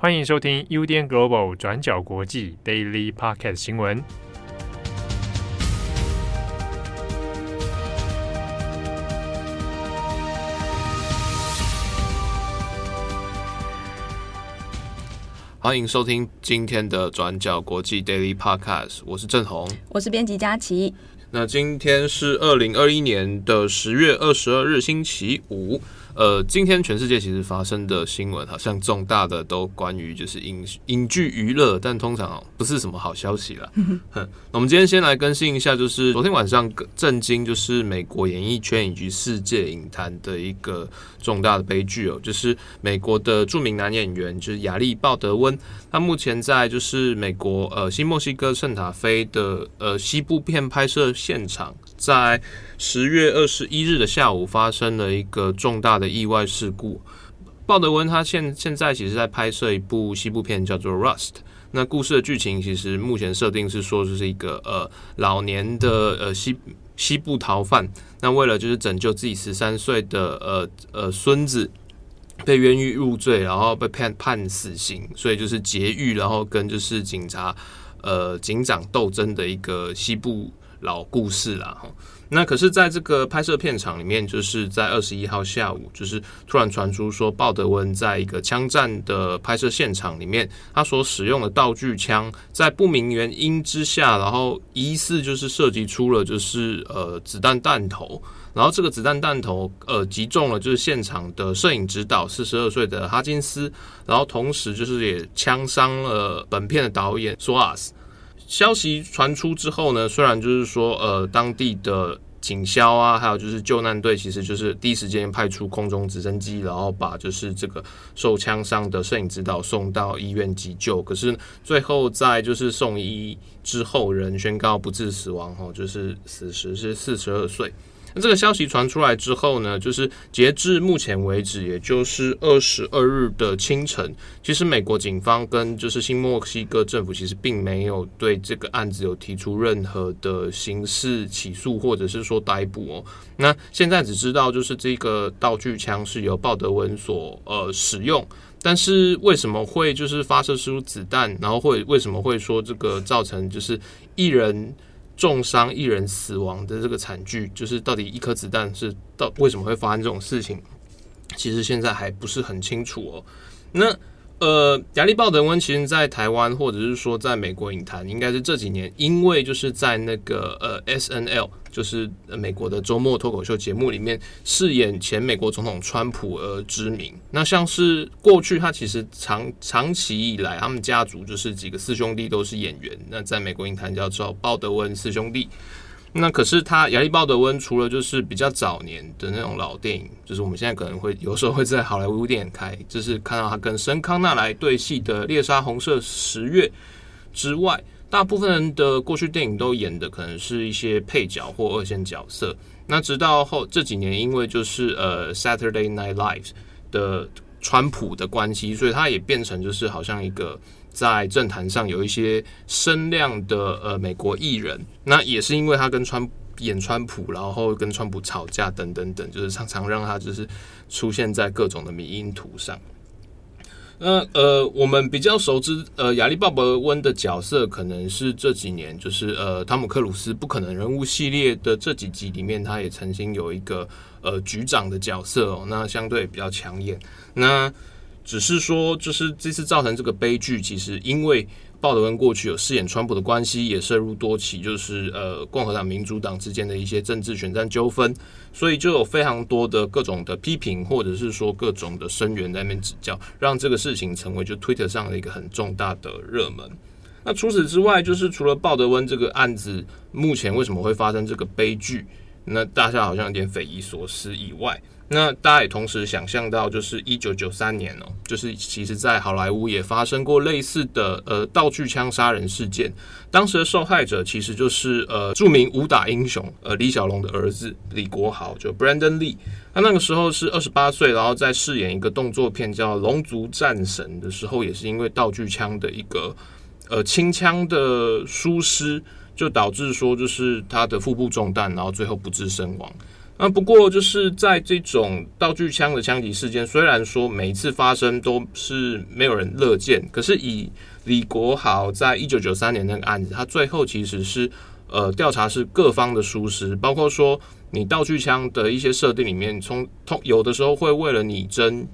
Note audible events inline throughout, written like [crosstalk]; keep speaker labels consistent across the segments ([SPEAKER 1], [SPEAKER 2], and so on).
[SPEAKER 1] 欢迎收听 UDN Global 转角国际 Daily Podcast 新闻。
[SPEAKER 2] 欢迎收听今天的转角国际 Daily Podcast，我是郑红，
[SPEAKER 3] 我是编辑佳琪。
[SPEAKER 2] 那今天是二零二一年的十月二十二日，星期五。呃，今天全世界其实发生的新闻，好像重大的都关于就是影影剧娱乐，但通常不是什么好消息了。嗯哼，那我们今天先来更新一下，就是昨天晚上震惊就是美国演艺圈以及世界影坛的一个重大的悲剧哦，就是美国的著名男演员就是亚历鲍德温，他目前在就是美国呃新墨西哥圣塔菲的呃西部片拍摄现场，在十月二十一日的下午发生了一个重大的意外事故。鲍德温他现现在其实在拍摄一部西部片，叫做《Rust》。那故事的剧情其实目前设定是说，这是一个呃老年的呃西西部逃犯。那为了就是拯救自己十三岁的呃呃孙子，被冤狱入罪，然后被判判死刑，所以就是劫狱，然后跟就是警察呃警长斗争的一个西部老故事啦。那可是，在这个拍摄片场里面，就是在二十一号下午，就是突然传出说，鲍德温在一个枪战的拍摄现场里面，他所使用的道具枪在不明原因之下，然后疑似就是涉及出了就是呃子弹弹头，然后这个子弹弹头呃击中了就是现场的摄影指导四十二岁的哈金斯，然后同时就是也枪伤了本片的导演索亚斯。消息传出之后呢，虽然就是说，呃，当地的警消啊，还有就是救难队，其实就是第一时间派出空中直升机，然后把就是这个受枪伤的摄影指导送到医院急救。可是最后在就是送医之后，人宣告不治死亡，哈，就是死时是四十二岁。那这个消息传出来之后呢，就是截至目前为止，也就是二十二日的清晨，其实美国警方跟就是新墨西哥政府其实并没有对这个案子有提出任何的刑事起诉或者是说逮捕哦。那现在只知道就是这个道具枪是由鲍德温所呃使用，但是为什么会就是发射出子弹，然后会为什么会说这个造成就是一人重伤一人死亡的这个惨剧，就是到底一颗子弹是到为什么会发生这种事情？其实现在还不是很清楚哦。那呃，亚历鲍德温其实，在台湾或者是说在美国影坛，应该是这几年，因为就是在那个呃 SNL，就是美国的周末脱口秀节目里面饰演前美国总统川普而知名。那像是过去他其实长长期以来，他们家族就是几个四兄弟都是演员。那在美国影坛叫做鲍德温四兄弟。那可是他亚历鲍德温除了就是比较早年的那种老电影，就是我们现在可能会有时候会在好莱坞电影开，就是看到他跟申康纳来对戏的《猎杀红色十月》之外，大部分人的过去电影都演的可能是一些配角或二线角色。那直到后这几年，因为就是呃《Saturday Night Live》的川普的关系，所以他也变成就是好像一个。在政坛上有一些声量的呃美国艺人，那也是因为他跟川演川普，然后跟川普吵架等等等，就是常常让他就是出现在各种的迷因图上。那呃，我们比较熟知呃亚历鲍德温的角色，可能是这几年就是呃汤姆克鲁斯不可能人物系列的这几集里面，他也曾经有一个呃局长的角色哦，那相对比较抢眼。那只是说，就是这次造成这个悲剧，其实因为鲍德温过去有饰演川普的关系，也涉入多起就是呃共和党、民主党之间的一些政治选战纠纷，所以就有非常多的各种的批评，或者是说各种的声援在那边指教，让这个事情成为就 Twitter 上的一个很重大的热门。那除此之外，就是除了鲍德温这个案子，目前为什么会发生这个悲剧？那大家好像有点匪夷所思以外。那大家也同时想象到，就是一九九三年哦，就是其实，在好莱坞也发生过类似的呃道具枪杀人事件。当时的受害者其实就是呃著名武打英雄呃李小龙的儿子李国豪，就 Brandon Lee。他那个时候是二十八岁，然后在饰演一个动作片叫《龙族战神》的时候，也是因为道具枪的一个呃清枪的疏失，就导致说就是他的腹部中弹，然后最后不治身亡。那不过就是在这种道具枪的枪击事件，虽然说每一次发生都是没有人乐见，可是以李国豪在一九九三年那个案子，他最后其实是呃调查是各方的疏失，包括说你道具枪的一些设定里面，从通有的时候会为了拟真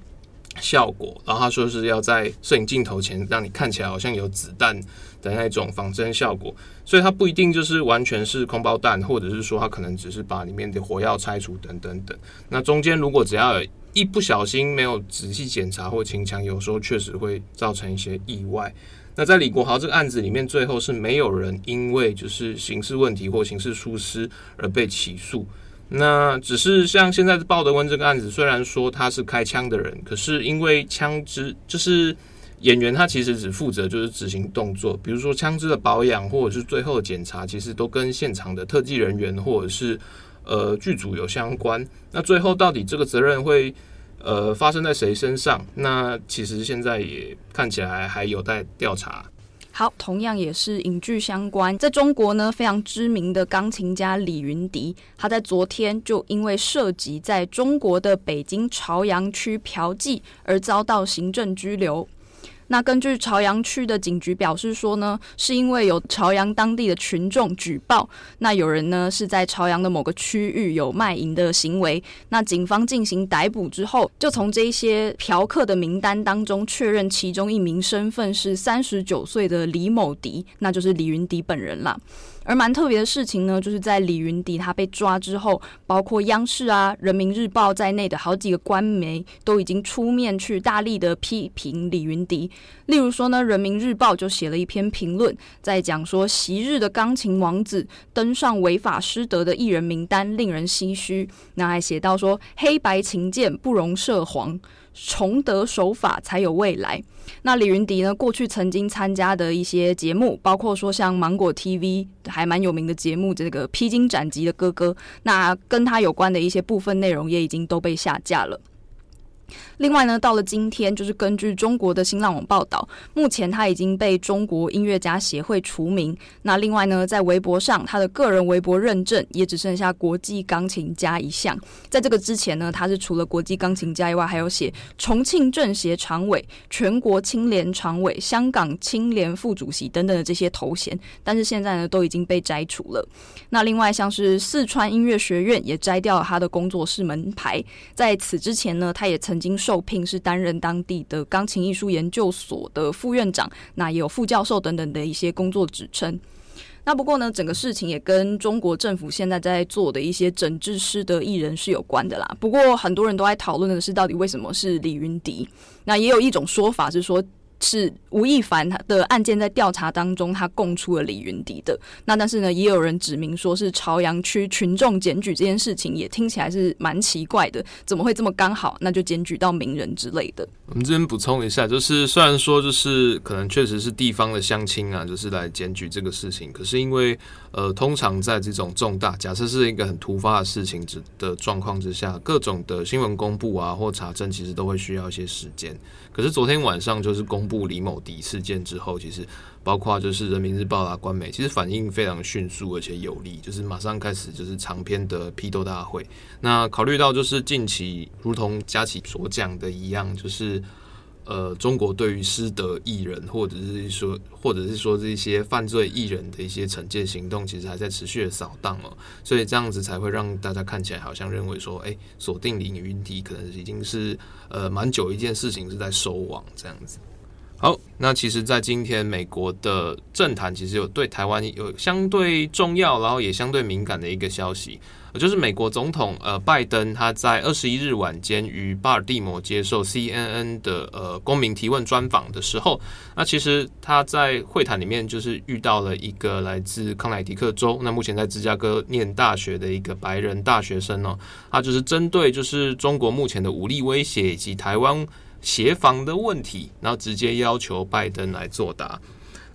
[SPEAKER 2] 效果，然后他说是要在摄影镜头前让你看起来好像有子弹的那种仿真效果，所以它不一定就是完全是空包弹，或者是说它可能只是把里面的火药拆除等等等。那中间如果只要一不小心没有仔细检查或清枪，有时候确实会造成一些意外。那在李国豪这个案子里面，最后是没有人因为就是刑事问题或刑事疏失而被起诉。那只是像现在鲍德温这个案子，虽然说他是开枪的人，可是因为枪支就是演员，他其实只负责就是执行动作，比如说枪支的保养或者是最后的检查，其实都跟现场的特技人员或者是呃剧组有相关。那最后到底这个责任会呃发生在谁身上？那其实现在也看起来还有待调查。
[SPEAKER 3] 好，同样也是影剧相关，在中国呢，非常知名的钢琴家李云迪，他在昨天就因为涉及在中国的北京朝阳区嫖妓而遭到行政拘留。那根据朝阳区的警局表示说呢，是因为有朝阳当地的群众举报，那有人呢是在朝阳的某个区域有卖淫的行为，那警方进行逮捕之后，就从这些嫖客的名单当中确认其中一名身份是三十九岁的李某迪，那就是李云迪本人了。而蛮特别的事情呢，就是在李云迪他被抓之后，包括央视啊、人民日报在内的好几个官媒都已经出面去大力的批评李云迪。例如说呢，人民日报就写了一篇评论，在讲说昔日的钢琴王子登上违法失德的艺人名单，令人唏嘘。那还写到说，黑白琴键不容涉黄。崇德守法才有未来。那李云迪呢？过去曾经参加的一些节目，包括说像芒果 TV 还蛮有名的节目，这个《披荆斩棘的哥哥》，那跟他有关的一些部分内容也已经都被下架了。另外呢，到了今天，就是根据中国的新浪网报道，目前他已经被中国音乐家协会除名。那另外呢，在微博上，他的个人微博认证也只剩下国际钢琴家一项。在这个之前呢，他是除了国际钢琴家以外，还有写重庆政协常委、全国青联常委、香港青联副主席等等的这些头衔。但是现在呢，都已经被摘除了。那另外像是四川音乐学院也摘掉了他的工作室门牌。在此之前呢，他也曾经受聘是担任当地的钢琴艺术研究所的副院长，那也有副教授等等的一些工作职称。那不过呢，整个事情也跟中国政府现在在做的一些整治师的艺人是有关的啦。不过很多人都在讨论的是，到底为什么是李云迪？那也有一种说法是说。是吴亦凡的案件在调查当中，他供出了李云迪的。那但是呢，也有人指明说是朝阳区群众检举这件事情，也听起来是蛮奇怪的。怎么会这么刚好？那就检举到名人之类的。
[SPEAKER 2] 我们这边补充一下，就是虽然说就是可能确实是地方的乡亲啊，就是来检举这个事情，可是因为呃，通常在这种重大假设是一个很突发的事情之的状况之下，各种的新闻公布啊或查证，其实都会需要一些时间。可是昨天晚上就是公布李某迪事件之后，其实包括就是人民日报啊、官媒，其实反应非常迅速而且有力，就是马上开始就是长篇的批斗大会。那考虑到就是近期如同佳琪所讲的一样，就是。呃，中国对于失德艺人，或者是说，或者是说这些犯罪艺人的一些惩戒行动，其实还在持续的扫荡哦，所以这样子才会让大家看起来好像认为说，哎，锁定李云迪可能已经是呃蛮久一件事情是在收网这样子。好，那其实，在今天美国的政坛，其实有对台湾有相对重要，然后也相对敏感的一个消息。就是美国总统呃拜登他在二十一日晚间于巴尔的摩接受 CNN 的呃公民提问专访的时候，那其实他在会谈里面就是遇到了一个来自康乃狄克州，那目前在芝加哥念大学的一个白人大学生哦，他就是针对就是中国目前的武力威胁以及台湾协防的问题，然后直接要求拜登来作答。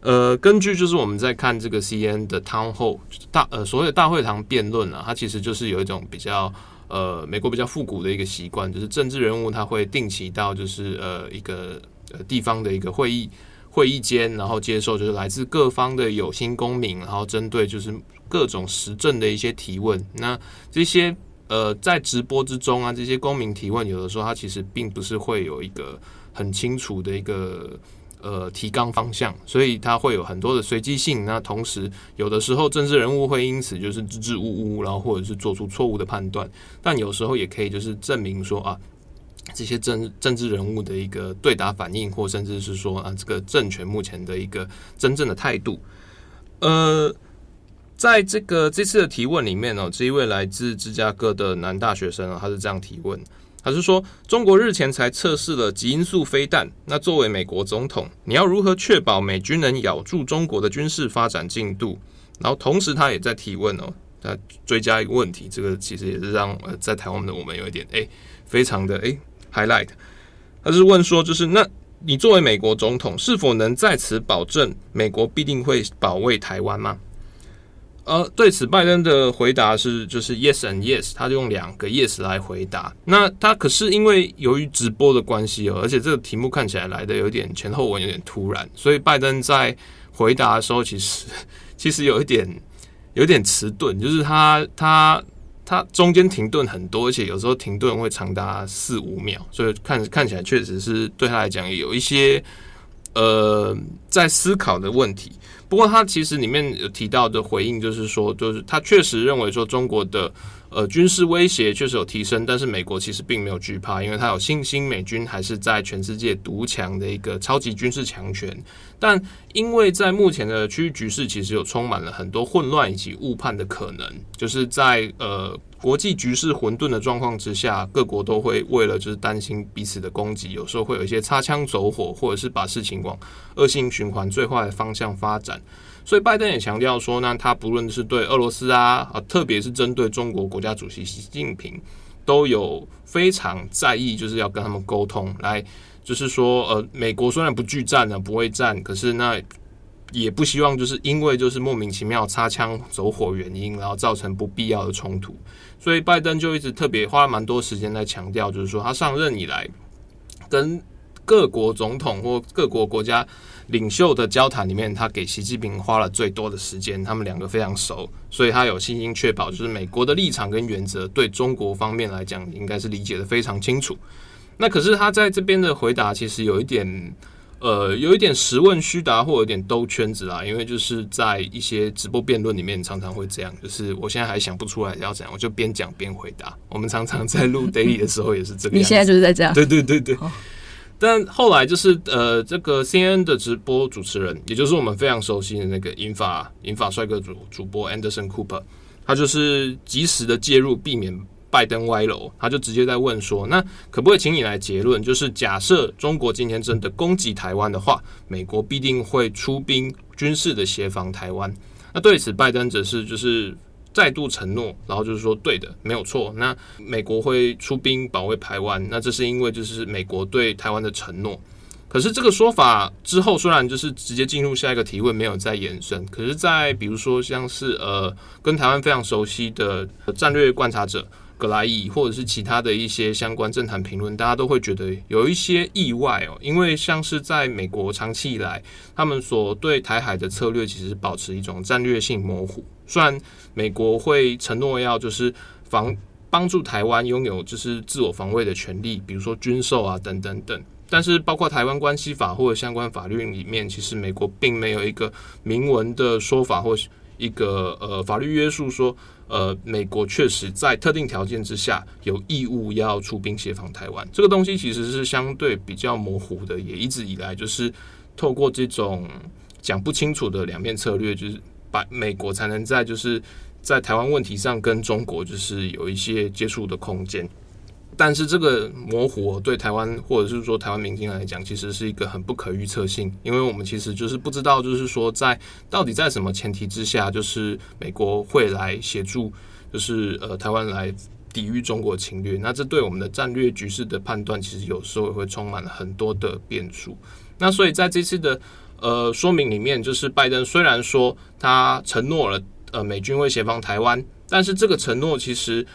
[SPEAKER 2] 呃，根据就是我们在看这个 C N 的 Town Hall 大呃所谓的大会堂辩论啊，它其实就是有一种比较呃美国比较复古的一个习惯，就是政治人物他会定期到就是呃一个呃地方的一个会议会议间，然后接受就是来自各方的有心公民，然后针对就是各种时政的一些提问。那这些呃，在直播之中啊，这些公民提问，有的时候他其实并不是会有一个很清楚的一个呃提纲方向，所以他会有很多的随机性。那同时，有的时候政治人物会因此就是支支吾吾，然后或者是做出错误的判断。但有时候也可以就是证明说啊，这些政政治人物的一个对答反应，或甚至是说啊，这个政权目前的一个真正的态度，呃。在这个这次的提问里面呢，这一位来自芝加哥的男大学生啊，他是这样提问，他是说：中国日前才测试了极音速飞弹，那作为美国总统，你要如何确保美军能咬住中国的军事发展进度？然后同时他也在提问哦，他追加一个问题，这个其实也是让呃在台湾的我们有一点诶，非常的诶 highlight，他是问说，就是那你作为美国总统，是否能在此保证美国必定会保卫台湾吗？呃，对此，拜登的回答是就是 yes and yes，他用两个 yes 来回答。那他可是因为由于直播的关系哦，而且这个题目看起来来的有点前后文有点突然，所以拜登在回答的时候，其实 [laughs] 其实有一点有点迟钝，就是他他他中间停顿很多，而且有时候停顿会长达四五秒，所以看看起来确实是对他来讲有一些呃在思考的问题。不过，他其实里面有提到的回应，就是说，就是他确实认为说中国的呃军事威胁确实有提升，但是美国其实并没有惧怕，因为他有信心美军还是在全世界独强的一个超级军事强权。但因为在目前的区域局势，其实有充满了很多混乱以及误判的可能，就是在呃。国际局势混沌的状况之下，各国都会为了就是担心彼此的攻击，有时候会有一些擦枪走火，或者是把事情往恶性循环最坏的方向发展。所以拜登也强调说，呢他不论是对俄罗斯啊，啊，特别是针对中国国家主席习近平，都有非常在意，就是要跟他们沟通，来就是说，呃，美国虽然不拒战呢，不会战，可是那。也不希望就是因为就是莫名其妙擦枪走火原因，然后造成不必要的冲突，所以拜登就一直特别花了蛮多时间在强调，就是说他上任以来跟各国总统或各国国家领袖的交谈里面，他给习近平花了最多的时间，他们两个非常熟，所以他有信心确保就是美国的立场跟原则对中国方面来讲应该是理解的非常清楚。那可是他在这边的回答其实有一点。呃，有一点实问虚答，或有点兜圈子啦。因为就是在一些直播辩论里面，常常会这样。就是我现在还想不出来要怎样，我就边讲边回答。我们常常在录 daily 的时候也是这个。
[SPEAKER 3] 你现在就是在这样？
[SPEAKER 2] 对对对对。但后来就是呃，这个 CNN 的直播主持人，也就是我们非常熟悉的那个银发银发帅哥主主播 Anderson Cooper，他就是及时的介入，避免。拜登歪楼，他就直接在问说：“那可不可以请你来结论？就是假设中国今天真的攻击台湾的话，美国必定会出兵军事的协防台湾。那对此，拜登则是就是再度承诺，然后就是说对的，没有错。那美国会出兵保卫台湾，那这是因为就是美国对台湾的承诺。可是这个说法之后，虽然就是直接进入下一个提问，没有再延伸。可是，在比如说像是呃跟台湾非常熟悉的战略观察者。”格莱伊或者是其他的一些相关政坛评论，大家都会觉得有一些意外哦，因为像是在美国长期以来，他们所对台海的策略其实保持一种战略性模糊。虽然美国会承诺要就是防帮助台湾拥有就是自我防卫的权利，比如说军售啊等等等，但是包括台湾关系法或者相关法律里面，其实美国并没有一个明文的说法或一个呃法律约束说。呃，美国确实在特定条件之下有义务要出兵协防台湾，这个东西其实是相对比较模糊的，也一直以来就是透过这种讲不清楚的两面策略，就是把美国才能在就是在台湾问题上跟中国就是有一些接触的空间。但是这个模糊对台湾或者是说台湾民间来讲，其实是一个很不可预测性，因为我们其实就是不知道，就是说在到底在什么前提之下，就是美国会来协助，就是呃台湾来抵御中国侵略。那这对我们的战略局势的判断，其实有时候也会充满了很多的变数。那所以在这次的呃说明里面，就是拜登虽然说他承诺了呃美军会协防台湾，但是这个承诺其实。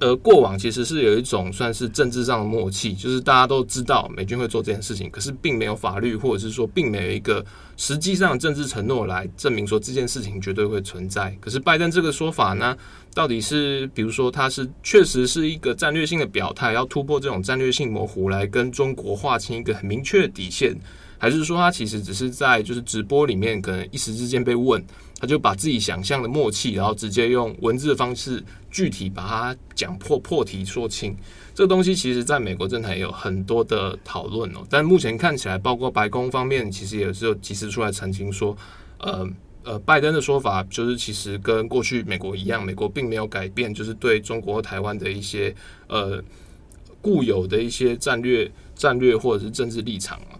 [SPEAKER 2] 呃，过往其实是有一种算是政治上的默契，就是大家都知道美军会做这件事情，可是并没有法律或者是说并没有一个实际上的政治承诺来证明说这件事情绝对会存在。可是拜登这个说法呢，到底是比如说他是确实是一个战略性的表态，要突破这种战略性模糊来跟中国划清一个很明确的底线，还是说他其实只是在就是直播里面可能一时之间被问？他就把自己想象的默契，然后直接用文字的方式具体把它讲破破题说清。这个东西其实在美国政坛也有很多的讨论哦，但目前看起来，包括白宫方面其实也是有及时出来澄清说，呃呃，拜登的说法就是其实跟过去美国一样，美国并没有改变，就是对中国台湾的一些呃固有的一些战略战略或者是政治立场啊。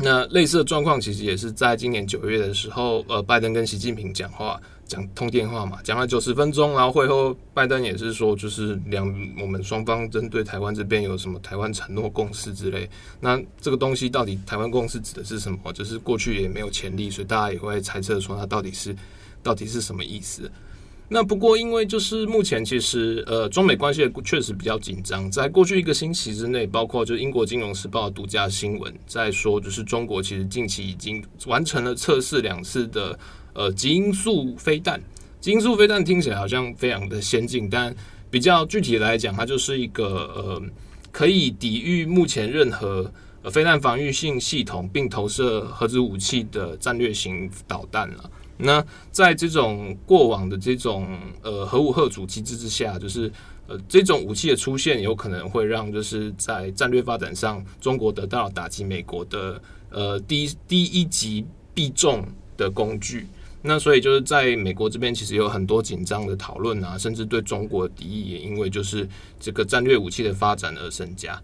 [SPEAKER 2] 那类似的状况其实也是在今年九月的时候，呃，拜登跟习近平讲话，讲通电话嘛，讲了九十分钟，然后会后拜登也是说，就是两我们双方针对台湾这边有什么台湾承诺共识之类。那这个东西到底台湾共识指的是什么？就是过去也没有前例，所以大家也会猜测说它到底是到底是什么意思。那不过，因为就是目前其实呃，中美关系确实比较紧张。在过去一个星期之内，包括就英国金融时报独家新闻在说，就是中国其实近期已经完成了测试两次的呃极音速飞弹。极音速飞弹听起来好像非常的先进，但比较具体来讲，它就是一个呃可以抵御目前任何呃飞弹防御性系统，并投射核子武器的战略型导弹了。那在这种过往的这种呃核武吓阻机制之下，就是呃这种武器的出现，有可能会让就是在战略发展上，中国得到打击美国的呃第一第一击必中的工具。那所以就是在美国这边，其实有很多紧张的讨论啊，甚至对中国的敌意也因为就是这个战略武器的发展而增加。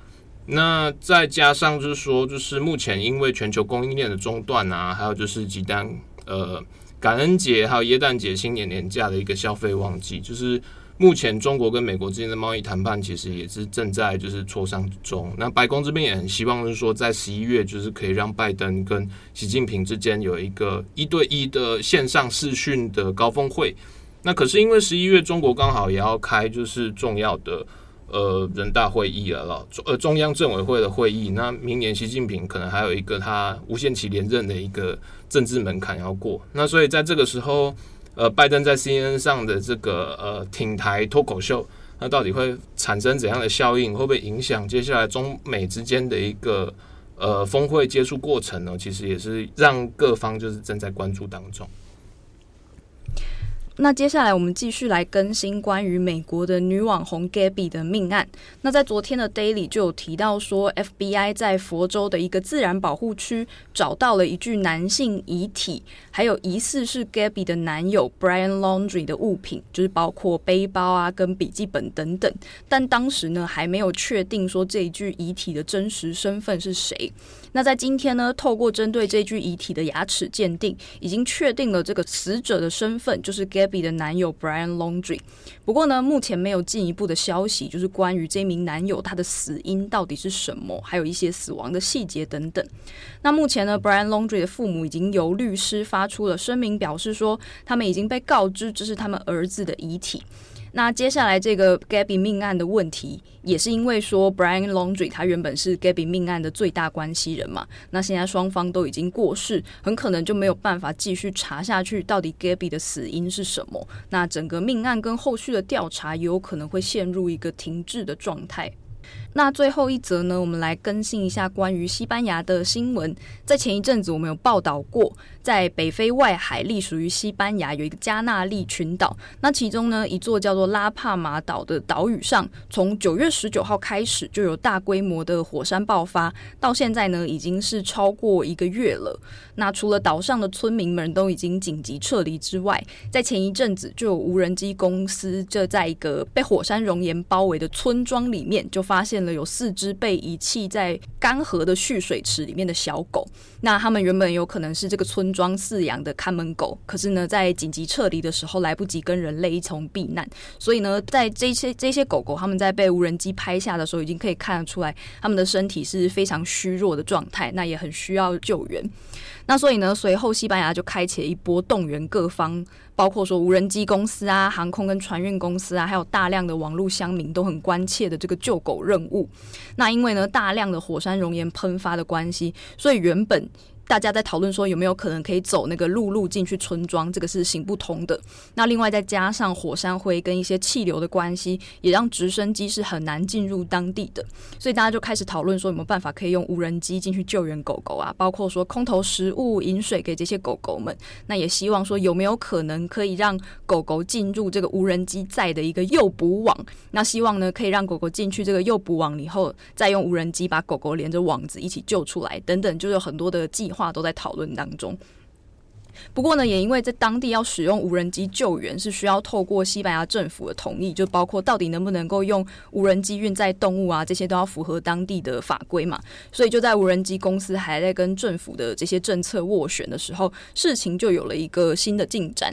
[SPEAKER 2] 那再加上就是说，就是目前因为全球供应链的中断啊，还有就是即将呃。感恩节还有耶诞节、新年年假的一个消费旺季，就是目前中国跟美国之间的贸易谈判，其实也是正在就是磋商中。那白宫这边也很希望，就是说在十一月，就是可以让拜登跟习近平之间有一个一对一的线上视讯的高峰会。那可是因为十一月中国刚好也要开就是重要的。呃，人大会议了了，呃，中央政委会的会议。那明年习近平可能还有一个他无限期连任的一个政治门槛要过。那所以在这个时候，呃，拜登在 CNN 上的这个呃挺台脱口秀，那到底会产生怎样的效应？会不会影响接下来中美之间的一个呃峰会接触过程呢？其实也是让各方就是正在关注当中。
[SPEAKER 3] 那接下来我们继续来更新关于美国的女网红 Gabby 的命案。那在昨天的 Daily 就有提到说，FBI 在佛州的一个自然保护区找到了一具男性遗体，还有疑似是 Gabby 的男友 Brian Laundry 的物品，就是包括背包啊跟笔记本等等。但当时呢还没有确定说这一具遗体的真实身份是谁。那在今天呢，透过针对这具遗体的牙齿鉴定，已经确定了这个死者的身份，就是 Gabby 的男友 Brian Laundry，。不过呢，目前没有进一步的消息，就是关于这名男友他的死因到底是什么，还有一些死亡的细节等等。那目前呢，Brian Laundry 的父母已经由律师发出了声明，表示说他们已经被告知这是他们儿子的遗体。那接下来这个 Gabby 命案的问题，也是因为说 Brian Laundry 他原本是 Gabby 命案的最大关系人嘛，那现在双方都已经过世，很可能就没有办法继续查下去，到底 Gabby 的死因是什么？那整个命案跟后续的调查也有可能会陷入一个停滞的状态。那最后一则呢，我们来更新一下关于西班牙的新闻。在前一阵子，我们有报道过，在北非外海隶属于西班牙有一个加那利群岛。那其中呢，一座叫做拉帕马岛的岛屿上，从九月十九号开始就有大规模的火山爆发，到现在呢，已经是超过一个月了。那除了岛上的村民们都已经紧急撤离之外，在前一阵子就有无人机公司就在一个被火山熔岩包围的村庄里面就发。现了有四只被遗弃在干涸的蓄水池里面的小狗。那他们原本有可能是这个村庄饲养的看门狗，可是呢，在紧急撤离的时候来不及跟人类一同避难，所以呢，在这些这些狗狗他们在被无人机拍下的时候，已经可以看得出来，他们的身体是非常虚弱的状态，那也很需要救援。那所以呢，随后西班牙就开启了一波动员各方，包括说无人机公司啊、航空跟船运公司啊，还有大量的网络乡民都很关切的这个救狗任务。那因为呢，大量的火山熔岩喷发的关系，所以原本。大家在讨论说有没有可能可以走那个陆路进去村庄，这个是行不通的。那另外再加上火山灰跟一些气流的关系，也让直升机是很难进入当地的。所以大家就开始讨论说有没有办法可以用无人机进去救援狗狗啊，包括说空投食物、饮水给这些狗狗们。那也希望说有没有可能可以让狗狗进入这个无人机载的一个诱捕网。那希望呢可以让狗狗进去这个诱捕网以后，再用无人机把狗狗连着网子一起救出来，等等，就有很多的计划。话都在讨论当中。不过呢，也因为在当地要使用无人机救援，是需要透过西班牙政府的同意，就包括到底能不能够用无人机运载动物啊，这些都要符合当地的法规嘛。所以就在无人机公司还在跟政府的这些政策斡旋的时候，事情就有了一个新的进展，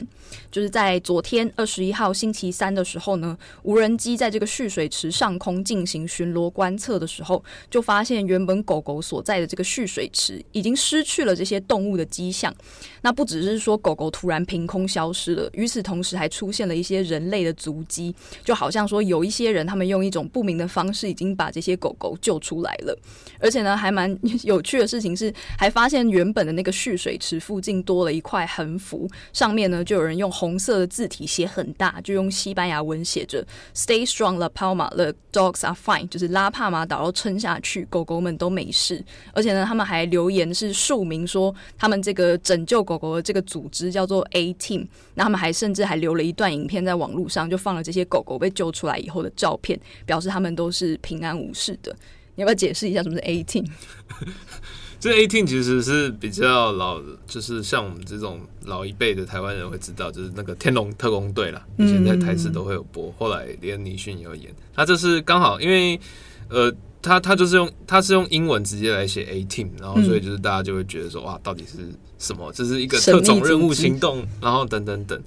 [SPEAKER 3] 就是在昨天二十一号星期三的时候呢，无人机在这个蓄水池上空进行巡逻观测的时候，就发现原本狗狗所在的这个蓄水池已经失去了这些动物的迹象。那不止只是说狗狗突然凭空消失了，与此同时还出现了一些人类的足迹，就好像说有一些人他们用一种不明的方式已经把这些狗狗救出来了。而且呢，还蛮有趣的事情是，还发现原本的那个蓄水池附近多了一块横幅，上面呢就有人用红色的字体写很大，就用西班牙文写着 “Stay strong, La Palma. The dogs are fine.” 就是拉帕马岛要撑下去，狗狗们都没事。而且呢，他们还留言是署名说他们这个拯救狗。狗狗的这个组织叫做 A Team，那他们还甚至还留了一段影片在网络上，就放了这些狗狗被救出来以后的照片，表示他们都是平安无事的。你要不要解释一下什么是 A Team？[laughs]
[SPEAKER 2] 这 A Team 其实是比较老，就是像我们这种老一辈的台湾人会知道，就是那个天龙特工队啦，以前在台视都会有播，后来连尼逊也有演。他这是刚好因为呃。他他就是用他是用英文直接来写 A Team，然后所以就是大家就会觉得说哇，到底是什么？这是一个特种任务行动，然后等等等。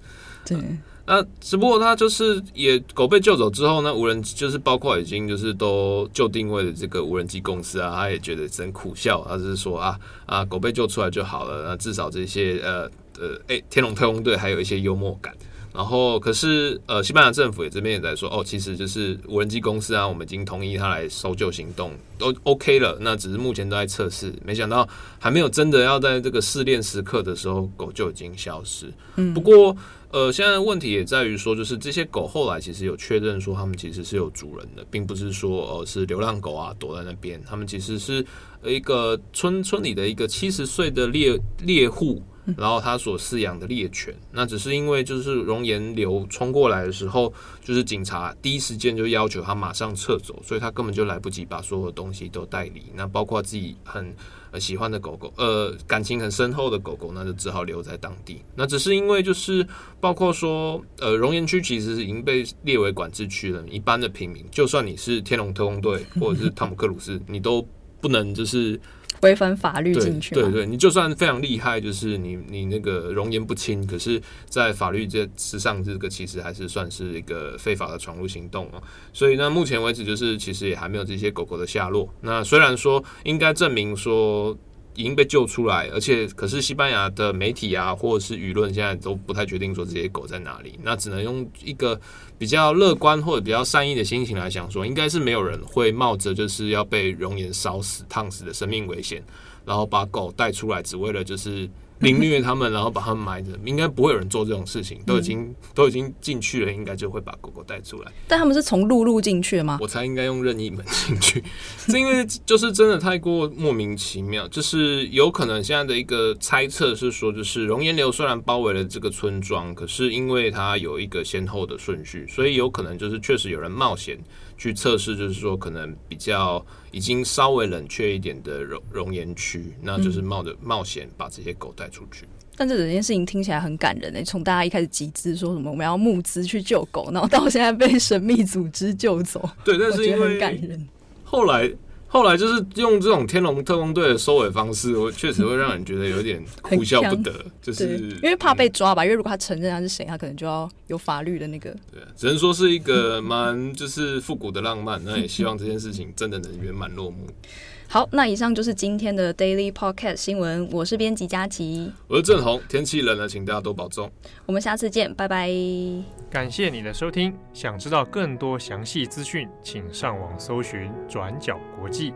[SPEAKER 2] 对，那只不过他就是也狗被救走之后呢，无人就是包括已经就是都就定位的这个无人机公司啊，他也觉得真苦笑，他是说啊啊狗被救出来就好了，那至少这些呃呃哎天龙特工队还有一些幽默感。然后，可是，呃，西班牙政府也这边也在说，哦，其实就是无人机公司啊，我们已经同意他来搜救行动，都 OK 了。那只是目前都在测试，没想到还没有真的要在这个试炼时刻的时候，狗就已经消失。嗯，不过，呃，现在的问题也在于说，就是这些狗后来其实有确认说，他们其实是有主人的，并不是说，呃，是流浪狗啊躲在那边，他们其实是一个村村里的一个七十岁的猎猎户。然后他所饲养的猎犬，那只是因为就是熔岩流冲过来的时候，就是警察第一时间就要求他马上撤走，所以他根本就来不及把所有东西都带离。那包括自己很喜欢的狗狗，呃，感情很深厚的狗狗，那就只好留在当地。那只是因为就是包括说，呃，熔岩区其实是已经被列为管制区了，一般的平民，就算你是天龙特工队或者是汤姆克鲁斯，你都不能就是。
[SPEAKER 3] 违反法律进去，
[SPEAKER 2] 对对对，你就算非常厉害，就是你你那个容颜不清，可是，在法律这之上，这个其实还是算是一个非法的闯入行动啊。所以呢，目前为止，就是其实也还没有这些狗狗的下落。那虽然说应该证明说。已经被救出来，而且可是西班牙的媒体啊，或者是舆论现在都不太确定说这些狗在哪里，那只能用一个比较乐观或者比较善意的心情来想说，应该是没有人会冒着就是要被熔岩烧死、烫死的生命危险，然后把狗带出来，只为了就是。凌虐他们，然后把他们埋着，应该不会有人做这种事情。都已经、嗯、都已经进去了，应该就会把狗狗带出来。
[SPEAKER 3] 但他们是从陆路进去的吗？
[SPEAKER 2] 我猜应该用任意门进去，[laughs] 是因为就是真的太过莫名其妙。就是有可能现在的一个猜测是说，就是熔岩流虽然包围了这个村庄，可是因为它有一个先后的顺序，所以有可能就是确实有人冒险。去测试，就是说可能比较已经稍微冷却一点的熔熔岩区，那就是冒着冒险把这些狗带出去。
[SPEAKER 3] 但这整件事情听起来很感人诶、欸，从大家一开始集资说什么我们要募资去救狗，然后到现在被神秘组织救走，
[SPEAKER 2] 对，但是因为
[SPEAKER 3] 很感人。
[SPEAKER 2] 后来。后来就是用这种天龙特工队的收尾方式，我确实会让人觉得有点哭笑不得，就是
[SPEAKER 3] 因为怕被抓吧。因为如果他承认他是谁，他可能就要有法律的那个。
[SPEAKER 2] 对，只能说是一个蛮就是复古的浪漫。那也希望这件事情真的能圆满落幕。
[SPEAKER 3] 好，那以上就是今天的 Daily Podcast 新闻。我是编辑佳琪，
[SPEAKER 2] 我是郑红。天气冷了，请大家多保重。
[SPEAKER 3] 我们下次见，拜拜。
[SPEAKER 1] 感谢你的收听。想知道更多详细资讯，请上网搜寻转角国际。